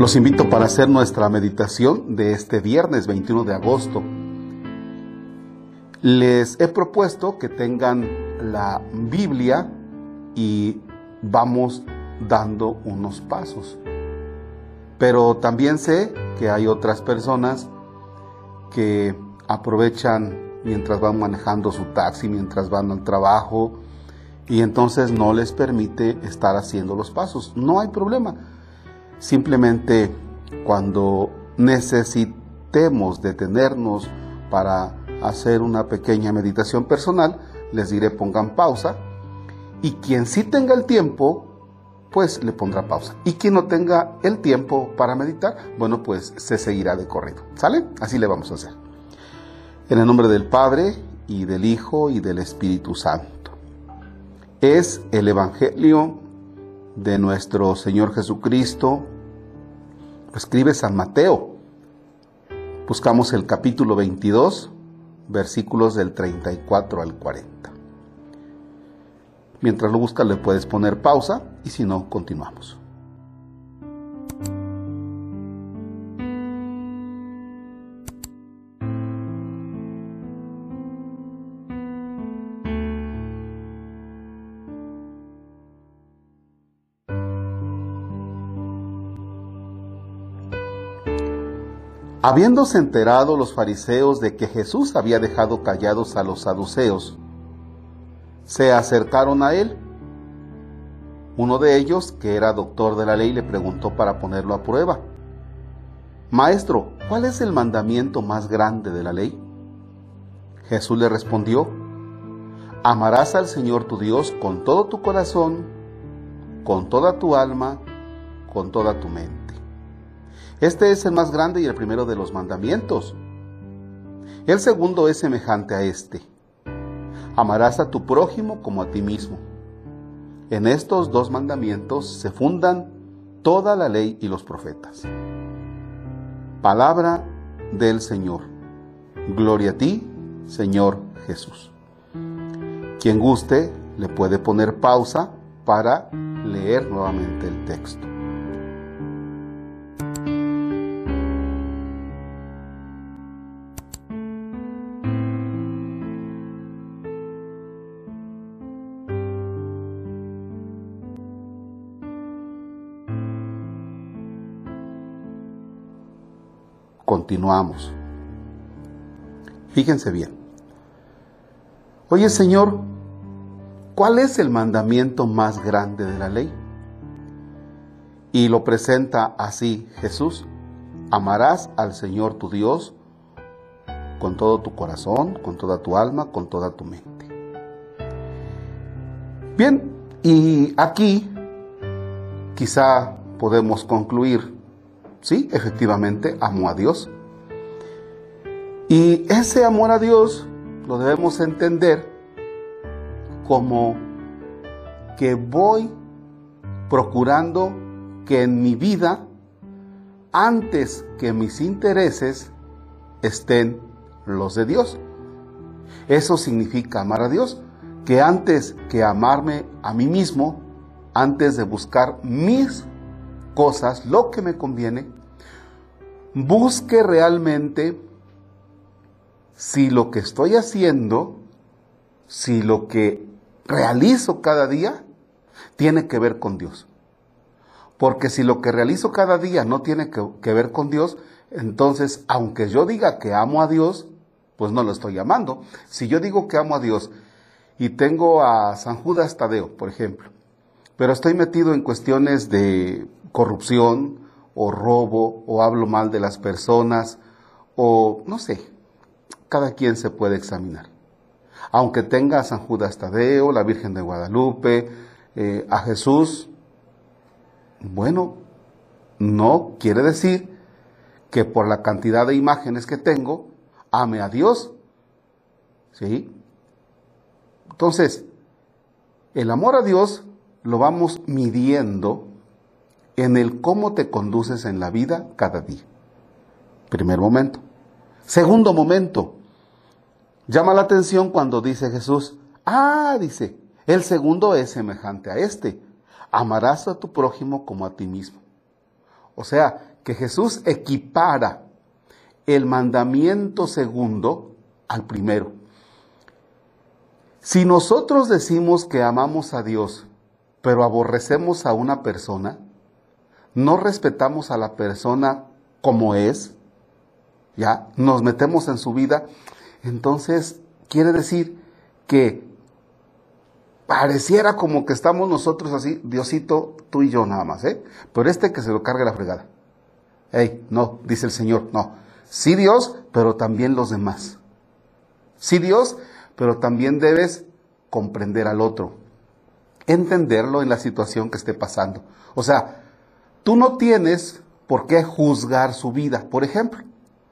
Los invito para hacer nuestra meditación de este viernes 21 de agosto. Les he propuesto que tengan la Biblia y vamos dando unos pasos. Pero también sé que hay otras personas que aprovechan mientras van manejando su taxi, mientras van al trabajo, y entonces no les permite estar haciendo los pasos. No hay problema Simplemente cuando necesitemos detenernos para hacer una pequeña meditación personal, les diré pongan pausa y quien sí tenga el tiempo, pues le pondrá pausa. Y quien no tenga el tiempo para meditar, bueno, pues se seguirá de corrido. ¿Sale? Así le vamos a hacer. En el nombre del Padre y del Hijo y del Espíritu Santo. Es el Evangelio de nuestro Señor Jesucristo, escribe San Mateo. Buscamos el capítulo 22, versículos del 34 al 40. Mientras lo buscas le puedes poner pausa y si no, continuamos. Habiéndose enterado los fariseos de que Jesús había dejado callados a los saduceos, se acercaron a él. Uno de ellos, que era doctor de la ley, le preguntó para ponerlo a prueba, Maestro, ¿cuál es el mandamiento más grande de la ley? Jesús le respondió, Amarás al Señor tu Dios con todo tu corazón, con toda tu alma, con toda tu mente. Este es el más grande y el primero de los mandamientos. El segundo es semejante a este. Amarás a tu prójimo como a ti mismo. En estos dos mandamientos se fundan toda la ley y los profetas. Palabra del Señor. Gloria a ti, Señor Jesús. Quien guste le puede poner pausa para leer nuevamente el texto. Continuamos. Fíjense bien. Oye Señor, ¿cuál es el mandamiento más grande de la ley? Y lo presenta así Jesús. Amarás al Señor tu Dios con todo tu corazón, con toda tu alma, con toda tu mente. Bien, y aquí quizá podemos concluir Sí, efectivamente, amo a Dios. Y ese amor a Dios lo debemos entender como que voy procurando que en mi vida, antes que mis intereses, estén los de Dios. Eso significa amar a Dios, que antes que amarme a mí mismo, antes de buscar mis cosas, lo que me conviene, busque realmente si lo que estoy haciendo, si lo que realizo cada día, tiene que ver con Dios. Porque si lo que realizo cada día no tiene que, ver con Dios, entonces, aunque yo diga que amo a Dios, pues no lo estoy amando. Si yo digo que amo a Dios y tengo a San Judas Tadeo, por ejemplo, pero estoy metido en cuestiones de corrupción o robo o hablo mal de las personas o no sé, cada quien se puede examinar. Aunque tenga a San Judas Tadeo, la Virgen de Guadalupe, eh, a Jesús, bueno, no quiere decir que por la cantidad de imágenes que tengo, ame a Dios. ¿Sí? Entonces, el amor a Dios lo vamos midiendo en el cómo te conduces en la vida cada día. Primer momento. Segundo momento. Llama la atención cuando dice Jesús, ah, dice, el segundo es semejante a este. Amarás a tu prójimo como a ti mismo. O sea, que Jesús equipara el mandamiento segundo al primero. Si nosotros decimos que amamos a Dios, pero aborrecemos a una persona, no respetamos a la persona como es, ya nos metemos en su vida, entonces quiere decir que pareciera como que estamos nosotros así, Diosito, tú y yo nada más, ¿eh? Pero este que se lo cargue la fregada. Ey, no, dice el Señor, no. Sí Dios, pero también los demás. Sí Dios, pero también debes comprender al otro, entenderlo en la situación que esté pasando. O sea, tú no tienes por qué juzgar su vida, por ejemplo,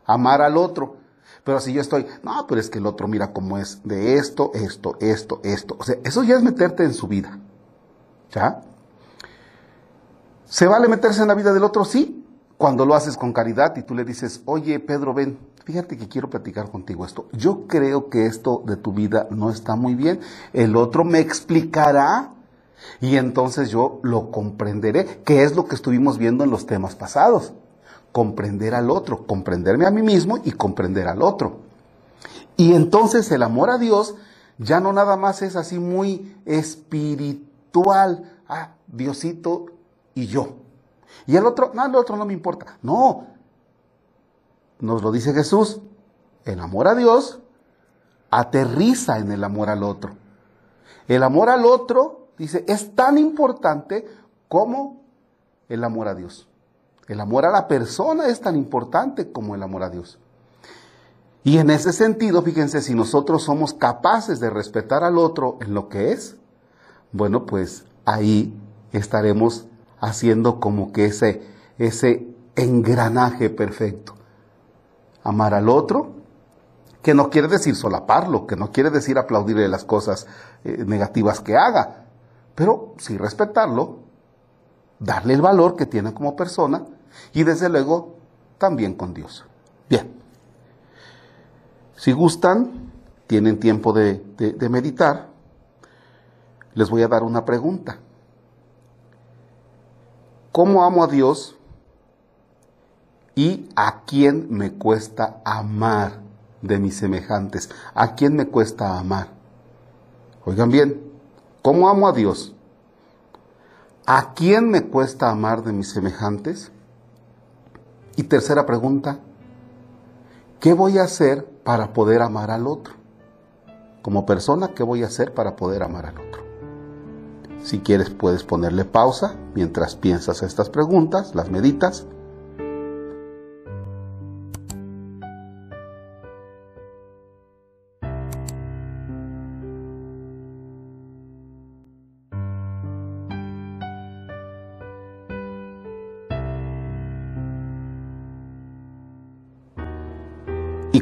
amar al otro. Pero si yo estoy, no, pero es que el otro mira cómo es de esto, esto, esto, esto. O sea, eso ya es meterte en su vida. ¿Ya? ¿Se vale meterse en la vida del otro? Sí. Cuando lo haces con caridad y tú le dices, oye Pedro, ven, fíjate que quiero platicar contigo esto. Yo creo que esto de tu vida no está muy bien. El otro me explicará y entonces yo lo comprenderé, que es lo que estuvimos viendo en los temas pasados comprender al otro, comprenderme a mí mismo y comprender al otro. Y entonces el amor a Dios ya no nada más es así muy espiritual, ah, Diosito y yo. Y el otro, no, el otro no me importa. No, nos lo dice Jesús, el amor a Dios aterriza en el amor al otro. El amor al otro, dice, es tan importante como el amor a Dios. El amor a la persona es tan importante como el amor a Dios. Y en ese sentido, fíjense, si nosotros somos capaces de respetar al otro en lo que es, bueno, pues ahí estaremos haciendo como que ese, ese engranaje perfecto. Amar al otro, que no quiere decir solaparlo, que no quiere decir aplaudirle las cosas eh, negativas que haga, pero sí respetarlo, darle el valor que tiene como persona y desde luego también con Dios. Bien, si gustan, tienen tiempo de, meditar, les voy a dar una pregunta. ¿Cómo amo a Dios y a quién me cuesta amar de mis semejantes? ¿A quién me cuesta amar? Oigan bien, ¿cómo amo a Dios? ¿A quién me cuesta amar de mis semejantes? Y tercera pregunta, ¿qué voy a hacer para poder amar al otro? Como persona, ¿qué voy a hacer para poder amar al otro? Si quieres puedes ponerle pausa mientras piensas estas preguntas, las meditas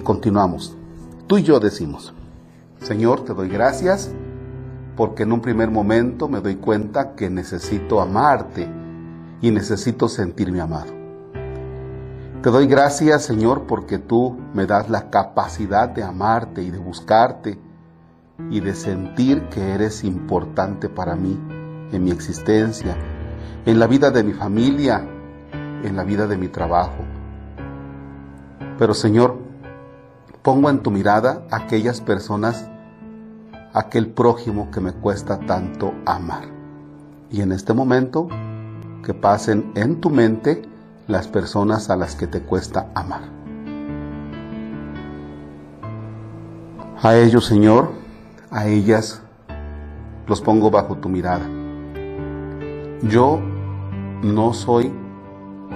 continuamos. Tú y yo decimos, Señor, te doy gracias porque en un primer momento me doy cuenta que necesito amarte y necesito sentirme amado. Te doy gracias, Señor, porque tú me das la capacidad de amarte y de buscarte y de sentir que eres importante para mí en mi existencia, en la vida de mi familia, en la vida de mi trabajo. Pero Señor, Pongo en tu mirada aquellas personas, aquel prójimo que me cuesta tanto amar. Y en este momento, que pasen en tu mente las personas a las que te cuesta amar. A ellos, Señor, a ellas los pongo bajo tu mirada. Yo no soy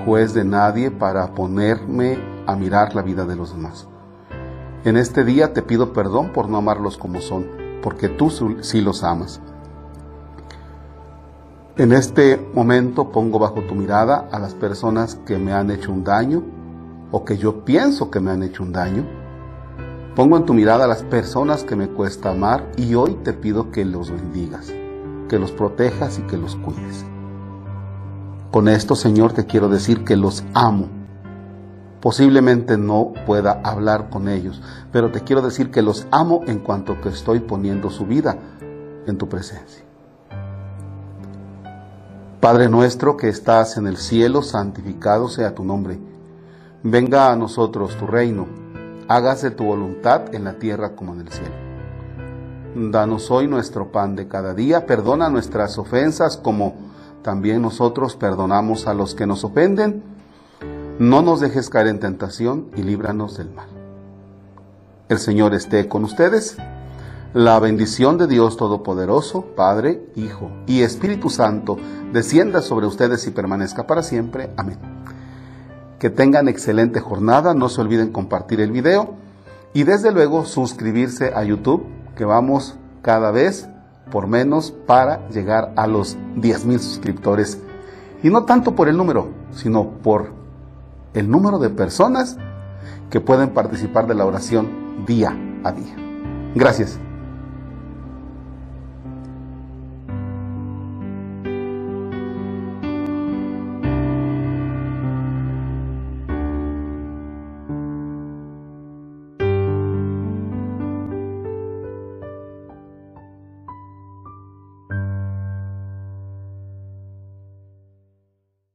juez de nadie para ponerme a mirar la vida de los demás. En este día te pido perdón por no amarlos como son, porque tú sí los amas. En este momento pongo bajo tu mirada a las personas que me han hecho un daño o que yo pienso que me han hecho un daño. Pongo en tu mirada a las personas que me cuesta amar y hoy te pido que los bendigas, que los protejas y que los cuides. Con esto, Señor, te quiero decir que los amo Posiblemente no pueda hablar con ellos, pero te quiero decir que los amo en cuanto que estoy poniendo su vida en tu presencia. Padre nuestro que estás en el cielo, santificado sea tu nombre. Venga a nosotros tu reino, hágase tu voluntad en la tierra como en el cielo. Danos hoy nuestro pan de cada día, perdona nuestras ofensas como también nosotros perdonamos a los que nos ofenden. No nos dejes caer en tentación y líbranos del mal. El Señor esté con ustedes. La bendición de Dios Todopoderoso, Padre, Hijo y Espíritu Santo, descienda sobre ustedes y permanezca para siempre. Amén. Que tengan excelente jornada, no se olviden compartir el video y desde luego suscribirse a YouTube, que vamos cada vez por menos para llegar a los 10.000 suscriptores. Y no tanto por el número, sino por el número de personas que pueden participar de la oración día a día. Gracias.